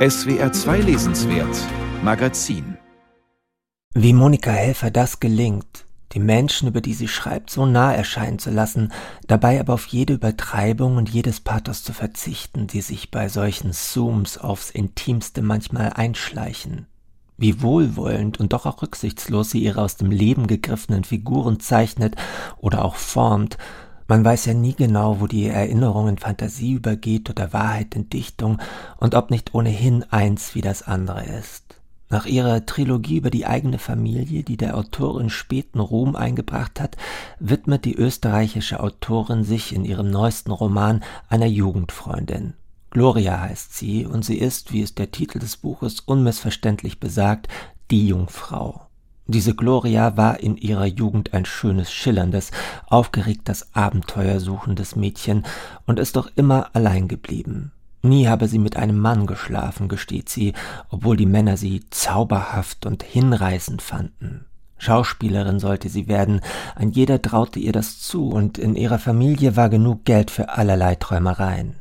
SWR 2 Lesenswert Magazin Wie Monika Helfer das gelingt, die Menschen, über die sie schreibt, so nah erscheinen zu lassen, dabei aber auf jede Übertreibung und jedes Pathos zu verzichten, die sich bei solchen Zooms aufs Intimste manchmal einschleichen. Wie wohlwollend und doch auch rücksichtslos sie ihre aus dem Leben gegriffenen Figuren zeichnet oder auch formt, man weiß ja nie genau, wo die Erinnerung in Fantasie übergeht oder Wahrheit in Dichtung und ob nicht ohnehin eins wie das andere ist. Nach ihrer Trilogie über die eigene Familie, die der Autorin späten Ruhm eingebracht hat, widmet die österreichische Autorin sich in ihrem neuesten Roman einer Jugendfreundin. Gloria heißt sie, und sie ist, wie es der Titel des Buches unmissverständlich besagt, die Jungfrau. Diese Gloria war in ihrer Jugend ein schönes, schillerndes, aufgeregtes, abenteuersuchendes Mädchen und ist doch immer allein geblieben. Nie habe sie mit einem Mann geschlafen, gesteht sie, obwohl die Männer sie zauberhaft und hinreißend fanden. Schauspielerin sollte sie werden, ein jeder traute ihr das zu, und in ihrer Familie war genug Geld für allerlei Träumereien.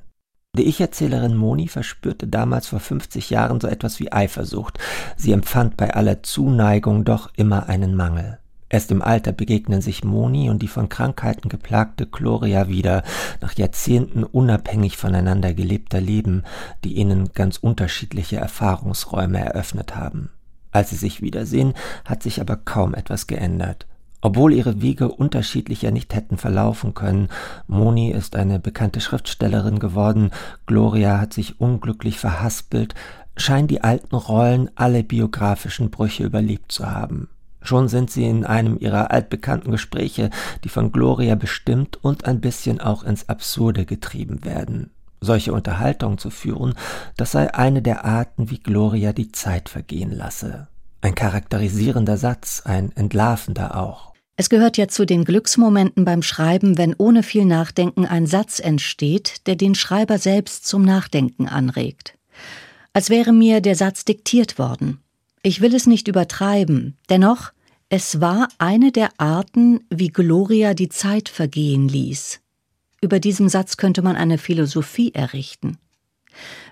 Die Ich-Erzählerin Moni verspürte damals vor 50 Jahren so etwas wie Eifersucht. Sie empfand bei aller Zuneigung doch immer einen Mangel. Erst im Alter begegnen sich Moni und die von Krankheiten geplagte Gloria wieder, nach Jahrzehnten unabhängig voneinander gelebter Leben, die ihnen ganz unterschiedliche Erfahrungsräume eröffnet haben. Als sie sich wiedersehen, hat sich aber kaum etwas geändert. Obwohl ihre Wege unterschiedlicher nicht hätten verlaufen können, Moni ist eine bekannte Schriftstellerin geworden, Gloria hat sich unglücklich verhaspelt, scheinen die alten Rollen alle biografischen Brüche überlebt zu haben. Schon sind sie in einem ihrer altbekannten Gespräche, die von Gloria bestimmt und ein bisschen auch ins Absurde getrieben werden. Solche Unterhaltungen zu führen, das sei eine der Arten, wie Gloria die Zeit vergehen lasse. Ein charakterisierender Satz, ein entlarvender auch. Es gehört ja zu den Glücksmomenten beim Schreiben, wenn ohne viel Nachdenken ein Satz entsteht, der den Schreiber selbst zum Nachdenken anregt. Als wäre mir der Satz diktiert worden. Ich will es nicht übertreiben, dennoch, es war eine der Arten, wie Gloria die Zeit vergehen ließ. Über diesem Satz könnte man eine Philosophie errichten.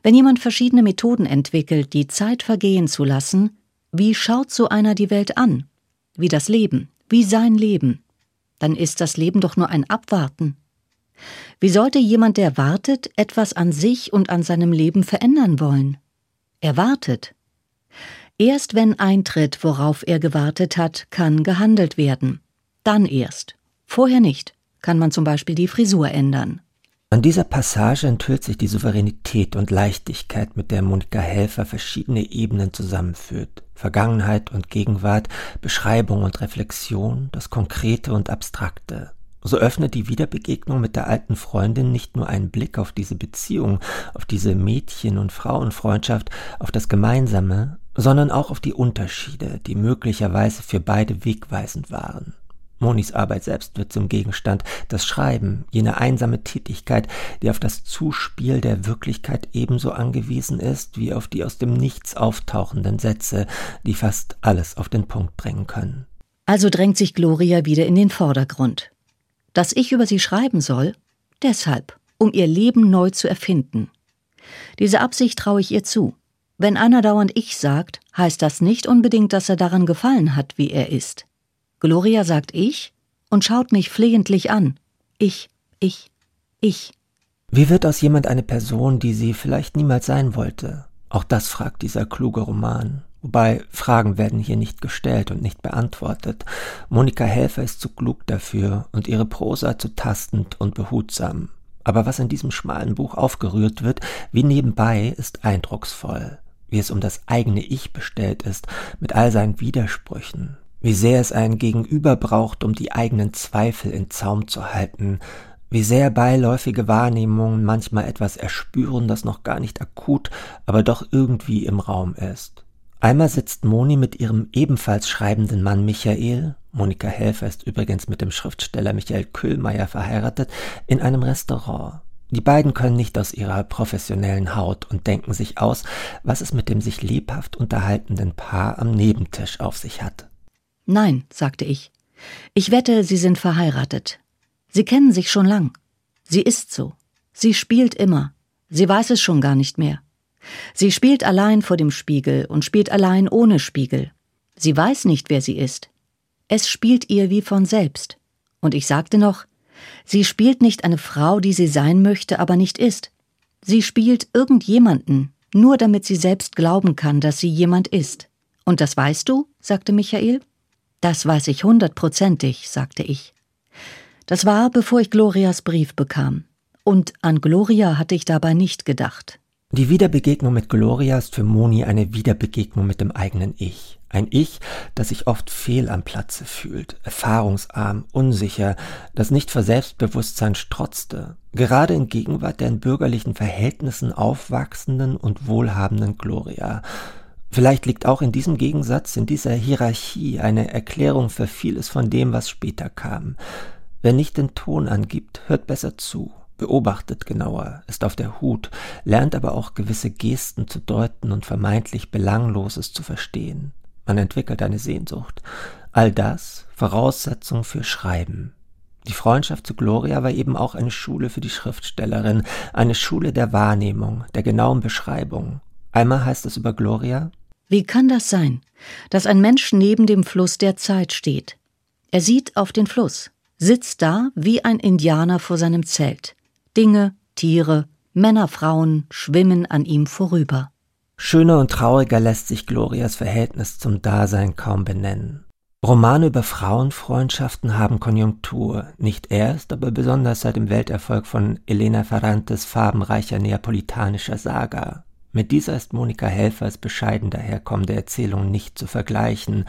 Wenn jemand verschiedene Methoden entwickelt, die Zeit vergehen zu lassen, wie schaut so einer die Welt an? Wie das Leben, wie sein Leben, dann ist das Leben doch nur ein Abwarten. Wie sollte jemand, der wartet, etwas an sich und an seinem Leben verändern wollen? Er wartet. Erst wenn eintritt, worauf er gewartet hat, kann gehandelt werden. Dann erst. Vorher nicht. Kann man zum Beispiel die Frisur ändern. An dieser Passage enthüllt sich die Souveränität und Leichtigkeit, mit der Monika Helfer verschiedene Ebenen zusammenführt. Vergangenheit und Gegenwart, Beschreibung und Reflexion, das Konkrete und Abstrakte. So öffnet die Wiederbegegnung mit der alten Freundin nicht nur einen Blick auf diese Beziehung, auf diese Mädchen- und Frauenfreundschaft, auf das Gemeinsame, sondern auch auf die Unterschiede, die möglicherweise für beide wegweisend waren. Monis Arbeit selbst wird zum Gegenstand, das Schreiben, jene einsame Tätigkeit, die auf das Zuspiel der Wirklichkeit ebenso angewiesen ist, wie auf die aus dem Nichts auftauchenden Sätze, die fast alles auf den Punkt bringen können. Also drängt sich Gloria wieder in den Vordergrund. Dass ich über sie schreiben soll? Deshalb, um ihr Leben neu zu erfinden. Diese Absicht traue ich ihr zu. Wenn einer dauernd ich sagt, heißt das nicht unbedingt, dass er daran gefallen hat, wie er ist. Gloria sagt ich und schaut mich flehentlich an. Ich, ich, ich. Wie wird aus jemand eine Person, die sie vielleicht niemals sein wollte? Auch das fragt dieser kluge Roman. Wobei Fragen werden hier nicht gestellt und nicht beantwortet. Monika Helfer ist zu klug dafür und ihre Prosa zu tastend und behutsam. Aber was in diesem schmalen Buch aufgerührt wird, wie nebenbei, ist eindrucksvoll. Wie es um das eigene Ich bestellt ist, mit all seinen Widersprüchen, wie sehr es ein Gegenüber braucht, um die eigenen Zweifel in Zaum zu halten, wie sehr beiläufige Wahrnehmungen manchmal etwas erspüren, das noch gar nicht akut, aber doch irgendwie im Raum ist. Einmal sitzt Moni mit ihrem ebenfalls schreibenden Mann Michael, Monika Helfer ist übrigens mit dem Schriftsteller Michael Köhlmeier verheiratet, in einem Restaurant. Die beiden können nicht aus ihrer professionellen Haut und denken sich aus, was es mit dem sich lebhaft unterhaltenden Paar am Nebentisch auf sich hat. Nein, sagte ich. Ich wette, Sie sind verheiratet. Sie kennen sich schon lang. Sie ist so. Sie spielt immer. Sie weiß es schon gar nicht mehr. Sie spielt allein vor dem Spiegel und spielt allein ohne Spiegel. Sie weiß nicht, wer sie ist. Es spielt ihr wie von selbst. Und ich sagte noch, sie spielt nicht eine Frau, die sie sein möchte, aber nicht ist. Sie spielt irgendjemanden, nur damit sie selbst glauben kann, dass sie jemand ist. Und das weißt du? sagte Michael. Das weiß ich hundertprozentig, sagte ich. Das war, bevor ich Glorias Brief bekam. Und an Gloria hatte ich dabei nicht gedacht. Die Wiederbegegnung mit Gloria ist für Moni eine Wiederbegegnung mit dem eigenen Ich. Ein Ich, das sich oft fehl am Platze fühlt, erfahrungsarm, unsicher, das nicht vor Selbstbewusstsein strotzte, gerade in Gegenwart der in bürgerlichen Verhältnissen aufwachsenden und wohlhabenden Gloria. Vielleicht liegt auch in diesem Gegensatz, in dieser Hierarchie eine Erklärung für vieles von dem, was später kam. Wer nicht den Ton angibt, hört besser zu beobachtet genauer, ist auf der Hut, lernt aber auch gewisse Gesten zu deuten und vermeintlich Belangloses zu verstehen. Man entwickelt eine Sehnsucht. All das Voraussetzung für Schreiben. Die Freundschaft zu Gloria war eben auch eine Schule für die Schriftstellerin, eine Schule der Wahrnehmung, der genauen Beschreibung. Einmal heißt es über Gloria Wie kann das sein, dass ein Mensch neben dem Fluss der Zeit steht? Er sieht auf den Fluss, sitzt da wie ein Indianer vor seinem Zelt. Dinge, Tiere, Männer, Frauen schwimmen an ihm vorüber. Schöner und trauriger lässt sich Glorias Verhältnis zum Dasein kaum benennen. Romane über Frauenfreundschaften haben Konjunktur, nicht erst, aber besonders seit dem Welterfolg von Elena Ferrantes farbenreicher neapolitanischer Saga. Mit dieser ist Monika Helfers bescheiden daherkommende Erzählung nicht zu vergleichen,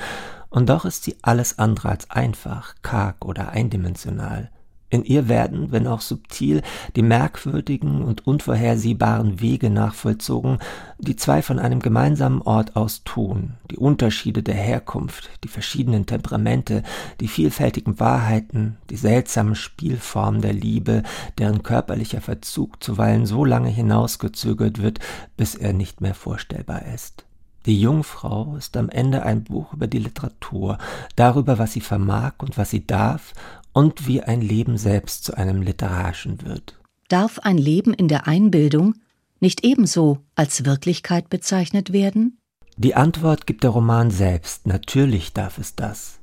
und doch ist sie alles andere als einfach, karg oder eindimensional. In ihr werden, wenn auch subtil, die merkwürdigen und unvorhersehbaren Wege nachvollzogen, die zwei von einem gemeinsamen Ort aus tun, die Unterschiede der Herkunft, die verschiedenen Temperamente, die vielfältigen Wahrheiten, die seltsamen Spielformen der Liebe, deren körperlicher Verzug zuweilen so lange hinausgezögert wird, bis er nicht mehr vorstellbar ist. Die Jungfrau ist am Ende ein Buch über die Literatur, darüber, was sie vermag und was sie darf und wie ein Leben selbst zu einem literarischen wird. Darf ein Leben in der Einbildung nicht ebenso als Wirklichkeit bezeichnet werden? Die Antwort gibt der Roman selbst, natürlich darf es das.